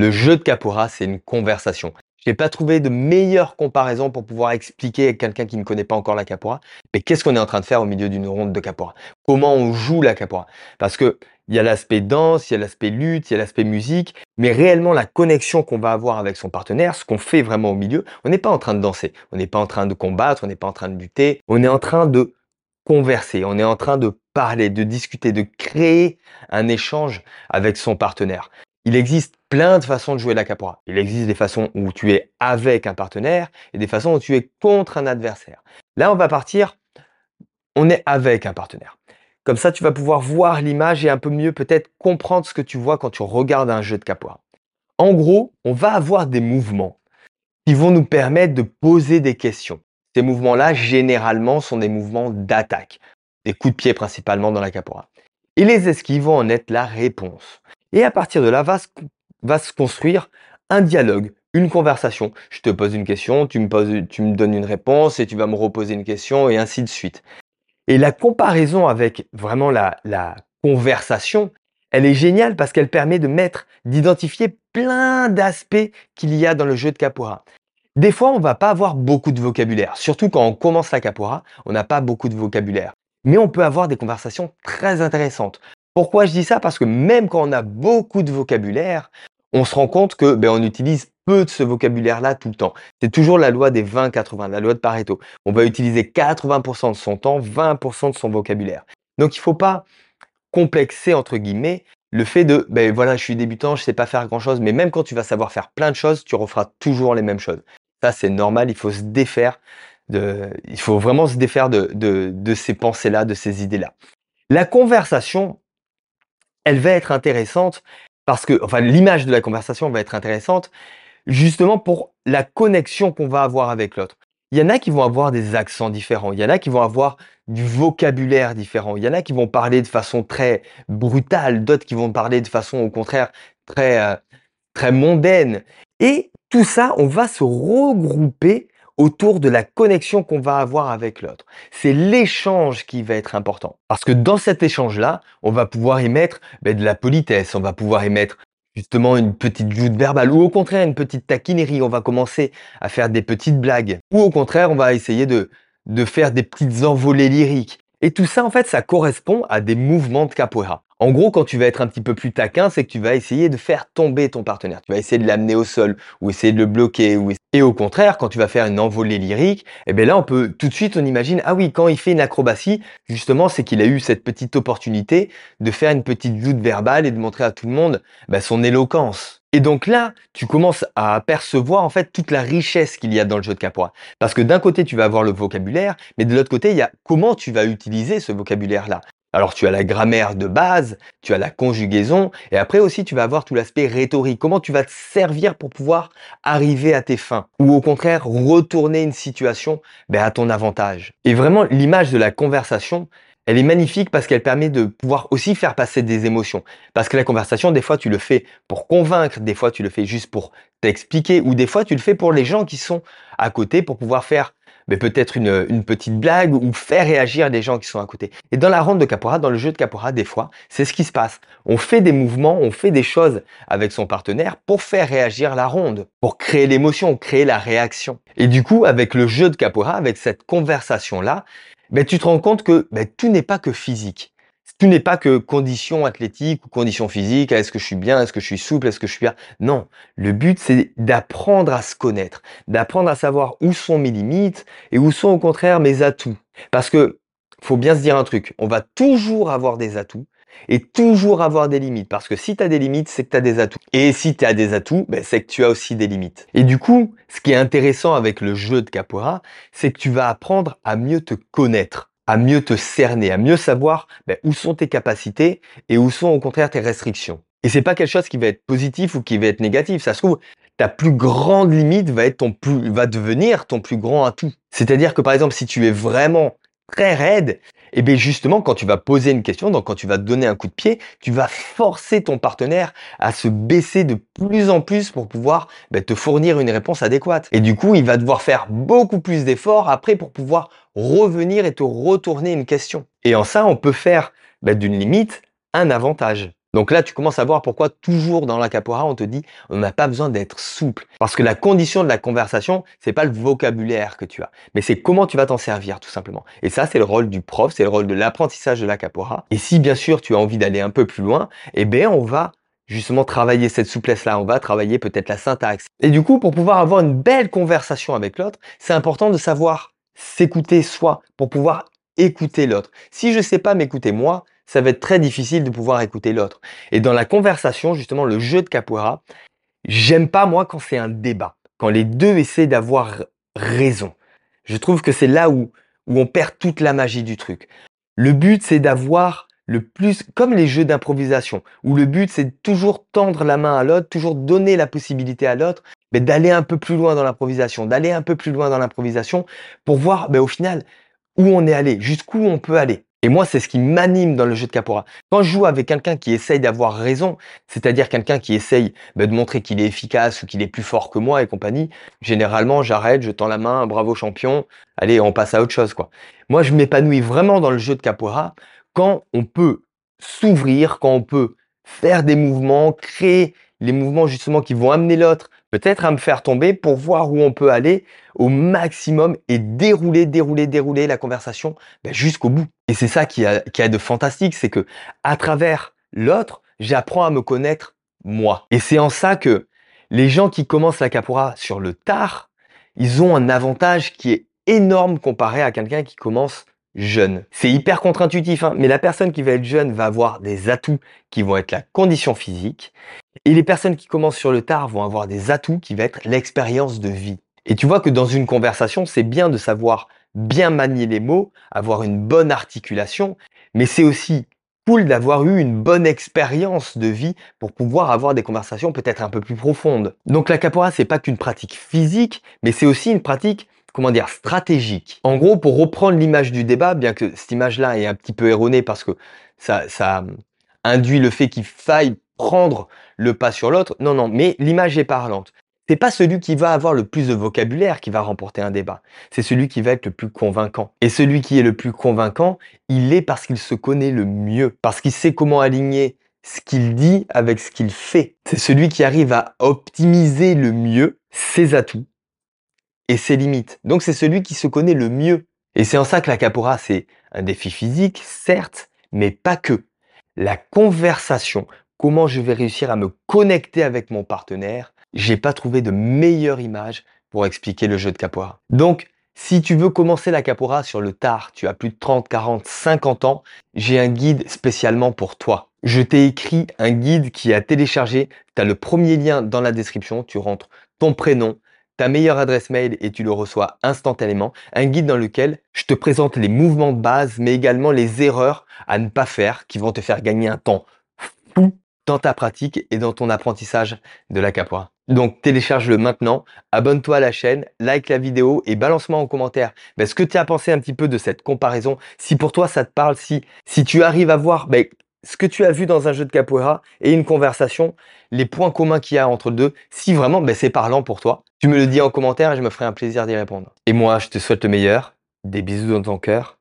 Le jeu de capoeira, c'est une conversation. Je n'ai pas trouvé de meilleure comparaison pour pouvoir expliquer à quelqu'un qui ne connaît pas encore la capoeira, mais qu'est-ce qu'on est en train de faire au milieu d'une ronde de capoeira Comment on joue la capoeira Parce que il y a l'aspect danse, il y a l'aspect lutte, il y a l'aspect musique, mais réellement la connexion qu'on va avoir avec son partenaire, ce qu'on fait vraiment au milieu, on n'est pas en train de danser, on n'est pas en train de combattre, on n'est pas en train de lutter, on est en train de converser, on est en train de parler, de discuter, de créer un échange avec son partenaire. Il existe plein de façons de jouer la capoeira. Il existe des façons où tu es avec un partenaire et des façons où tu es contre un adversaire. Là, on va partir, on est avec un partenaire. Comme ça, tu vas pouvoir voir l'image et un peu mieux peut-être comprendre ce que tu vois quand tu regardes un jeu de capoeira. En gros, on va avoir des mouvements qui vont nous permettre de poser des questions. Ces mouvements-là, généralement, sont des mouvements d'attaque, des coups de pied principalement dans la capoeira. Et les esquives vont en être la réponse. Et à partir de là, va se, construire un dialogue, une conversation. Je te pose une question, tu me, poses, tu me donnes une réponse et tu vas me reposer une question et ainsi de suite. Et la comparaison avec vraiment la, conversation, elle est géniale parce qu'elle permet de mettre, d'identifier plein d'aspects qu'il y a dans le jeu de capoeira. Des fois, on va pas avoir beaucoup de vocabulaire, surtout quand on commence la capoeira, on n'a pas beaucoup de vocabulaire. Mais on peut avoir des conversations très intéressantes. Pourquoi je dis ça? Parce que même quand on a beaucoup de vocabulaire, on se rend compte que ben, on utilise peu de ce vocabulaire-là tout le temps. C'est toujours la loi des 20-80, la loi de Pareto. On va utiliser 80% de son temps, 20% de son vocabulaire. Donc il ne faut pas complexer entre guillemets le fait de ben voilà, je suis débutant, je sais pas faire grand-chose, mais même quand tu vas savoir faire plein de choses, tu referas toujours les mêmes choses. Ça c'est normal, il faut se défaire de, il faut vraiment se défaire de, de, de ces pensées-là, de ces idées-là. La conversation, elle va être intéressante parce que, enfin, l'image de la conversation va être intéressante justement pour la connexion qu'on va avoir avec l'autre. Il y en a qui vont avoir des accents différents, il y en a qui vont avoir du vocabulaire différent, il y en a qui vont parler de façon très brutale, d'autres qui vont parler de façon au contraire très euh, très mondaine. Et tout ça, on va se regrouper autour de la connexion qu'on va avoir avec l'autre. C'est l'échange qui va être important. Parce que dans cet échange-là, on va pouvoir y mettre ben, de la politesse, on va pouvoir y mettre justement une petite joute verbale, ou au contraire une petite taquinerie, on va commencer à faire des petites blagues, ou au contraire on va essayer de, de faire des petites envolées lyriques. Et tout ça en fait ça correspond à des mouvements de capoeira. En gros, quand tu vas être un petit peu plus taquin, c'est que tu vas essayer de faire tomber ton partenaire. Tu vas essayer de l'amener au sol ou essayer de le bloquer. Et au contraire, quand tu vas faire une envolée lyrique, eh bien là, on peut tout de suite, on imagine, ah oui, quand il fait une acrobatie, justement, c'est qu'il a eu cette petite opportunité de faire une petite joute verbale et de montrer à tout le monde bah, son éloquence. Et donc là, tu commences à apercevoir en fait toute la richesse qu'il y a dans le jeu de capoeira. Parce que d'un côté, tu vas avoir le vocabulaire, mais de l'autre côté, il y a comment tu vas utiliser ce vocabulaire-là. Alors tu as la grammaire de base, tu as la conjugaison, et après aussi tu vas avoir tout l'aspect rhétorique. Comment tu vas te servir pour pouvoir arriver à tes fins, ou au contraire retourner une situation ben, à ton avantage. Et vraiment l'image de la conversation, elle est magnifique parce qu'elle permet de pouvoir aussi faire passer des émotions. Parce que la conversation, des fois tu le fais pour convaincre, des fois tu le fais juste pour t'expliquer, ou des fois tu le fais pour les gens qui sont à côté pour pouvoir faire mais peut-être une, petite blague ou faire réagir les gens qui sont à côté. Et dans la ronde de capoeira, dans le jeu de capoeira, des fois, c'est ce qui se passe. On fait des mouvements, on fait des choses avec son partenaire pour faire réagir la ronde, pour créer l'émotion, créer la réaction. Et du coup, avec le jeu de capoeira, avec cette conversation-là, ben, tu te rends compte que ben, tout n'est pas que physique tout n'est pas que condition athlétique ou condition physique, est-ce que je suis bien, est-ce que je suis souple, est-ce que je suis bien? Non, le but c'est d'apprendre à se connaître, d'apprendre à savoir où sont mes limites et où sont au contraire mes atouts. Parce que faut bien se dire un truc, on va toujours avoir des atouts et toujours avoir des limites. Parce que si tu as des limites, c'est que tu as des atouts. Et si tu as des atouts, ben, c'est que tu as aussi des limites. Et du coup, ce qui est intéressant avec le jeu de capoeira, c'est que tu vas apprendre à mieux te connaître à mieux te cerner, à mieux savoir ben, où sont tes capacités et où sont au contraire tes restrictions. Et c'est pas quelque chose qui va être positif ou qui va être négatif. Ça se trouve, ta plus grande limite va être ton plus, va devenir ton plus grand atout. C'est-à-dire que par exemple, si tu es vraiment très raide, et eh bien justement, quand tu vas poser une question, donc quand tu vas donner un coup de pied, tu vas forcer ton partenaire à se baisser de plus en plus pour pouvoir ben, te fournir une réponse adéquate. Et du coup, il va devoir faire beaucoup plus d'efforts après pour pouvoir revenir et te retourner une question. Et en ça, on peut faire ben, d'une limite un avantage. Donc là, tu commences à voir pourquoi toujours dans la capoeira, on te dit on n'a pas besoin d'être souple. Parce que la condition de la conversation, c'est pas le vocabulaire que tu as, mais c'est comment tu vas t'en servir tout simplement. Et ça, c'est le rôle du prof, c'est le rôle de l'apprentissage de la capoeira. Et si bien sûr tu as envie d'aller un peu plus loin, eh bien on va justement travailler cette souplesse-là, on va travailler peut-être la syntaxe. Et du coup, pour pouvoir avoir une belle conversation avec l'autre, c'est important de savoir s'écouter soi pour pouvoir écouter l'autre. Si je ne sais pas m'écouter moi, ça va être très difficile de pouvoir écouter l'autre. Et dans la conversation, justement, le jeu de capoeira, j'aime pas moi quand c'est un débat, quand les deux essaient d'avoir raison. Je trouve que c'est là où, où on perd toute la magie du truc. Le but, c'est d'avoir le plus, comme les jeux d'improvisation, où le but c'est toujours tendre la main à l'autre, toujours donner la possibilité à l'autre, mais d'aller un peu plus loin dans l'improvisation, d'aller un peu plus loin dans l'improvisation pour voir ben, au final où on est allé, jusqu'où on peut aller. Et moi, c'est ce qui m'anime dans le jeu de Capora. Quand je joue avec quelqu'un qui essaye d'avoir raison, c'est-à-dire quelqu'un qui essaye ben, de montrer qu'il est efficace ou qu'il est plus fort que moi et compagnie, généralement, j'arrête, je tends la main, bravo champion, allez, on passe à autre chose, quoi. Moi, je m'épanouis vraiment dans le jeu de Capora quand on peut s'ouvrir, quand on peut faire des mouvements, créer les mouvements justement qui vont amener l'autre peut-être à me faire tomber pour voir où on peut aller au maximum et dérouler, dérouler, dérouler la conversation ben, jusqu'au bout. Et c'est ça qui a, qui a de fantastique, c'est que à travers l'autre, j'apprends à me connaître moi. Et c'est en ça que les gens qui commencent la capoeira sur le tard, ils ont un avantage qui est énorme comparé à quelqu'un qui commence jeune. C'est hyper contre-intuitif, hein, mais la personne qui va être jeune va avoir des atouts qui vont être la condition physique, et les personnes qui commencent sur le tard vont avoir des atouts qui vont être l'expérience de vie. Et tu vois que dans une conversation, c'est bien de savoir bien manier les mots, avoir une bonne articulation, mais c'est aussi cool d'avoir eu une bonne expérience de vie pour pouvoir avoir des conversations peut-être un peu plus profondes. Donc la capoeira, c'est pas qu'une pratique physique, mais c'est aussi une pratique comment dire, stratégique. En gros, pour reprendre l'image du débat, bien que cette image-là est un petit peu erronée parce que ça, ça induit le fait qu'il faille prendre le pas sur l'autre. Non, non, mais l'image est parlante. C'est pas celui qui va avoir le plus de vocabulaire qui va remporter un débat. C'est celui qui va être le plus convaincant. Et celui qui est le plus convaincant, il est parce qu'il se connaît le mieux, parce qu'il sait comment aligner ce qu'il dit avec ce qu'il fait. C'est celui qui arrive à optimiser le mieux ses atouts et ses limites. Donc c'est celui qui se connaît le mieux. Et c'est en ça que la capora, c'est un défi physique, certes, mais pas que. La conversation, comment je vais réussir à me connecter avec mon partenaire, j'ai pas trouvé de meilleure image pour expliquer le jeu de capora. Donc, si tu veux commencer la capora sur le tard, tu as plus de 30, 40, 50 ans, j'ai un guide spécialement pour toi. Je t'ai écrit un guide qui est à télécharger. Tu as le premier lien dans la description. Tu rentres ton prénom, ta meilleure adresse mail et tu le reçois instantanément. Un guide dans lequel je te présente les mouvements de base, mais également les erreurs à ne pas faire qui vont te faire gagner un temps fou dans ta pratique et dans ton apprentissage de la capoeira. Donc télécharge-le maintenant, abonne-toi à la chaîne, like la vidéo et balance-moi en commentaire ben, ce que tu as pensé un petit peu de cette comparaison. Si pour toi ça te parle, si, si tu arrives à voir ben, ce que tu as vu dans un jeu de capoeira et une conversation, les points communs qu'il y a entre deux, si vraiment ben, c'est parlant pour toi, tu me le dis en commentaire et je me ferai un plaisir d'y répondre. Et moi, je te souhaite le meilleur, des bisous dans ton cœur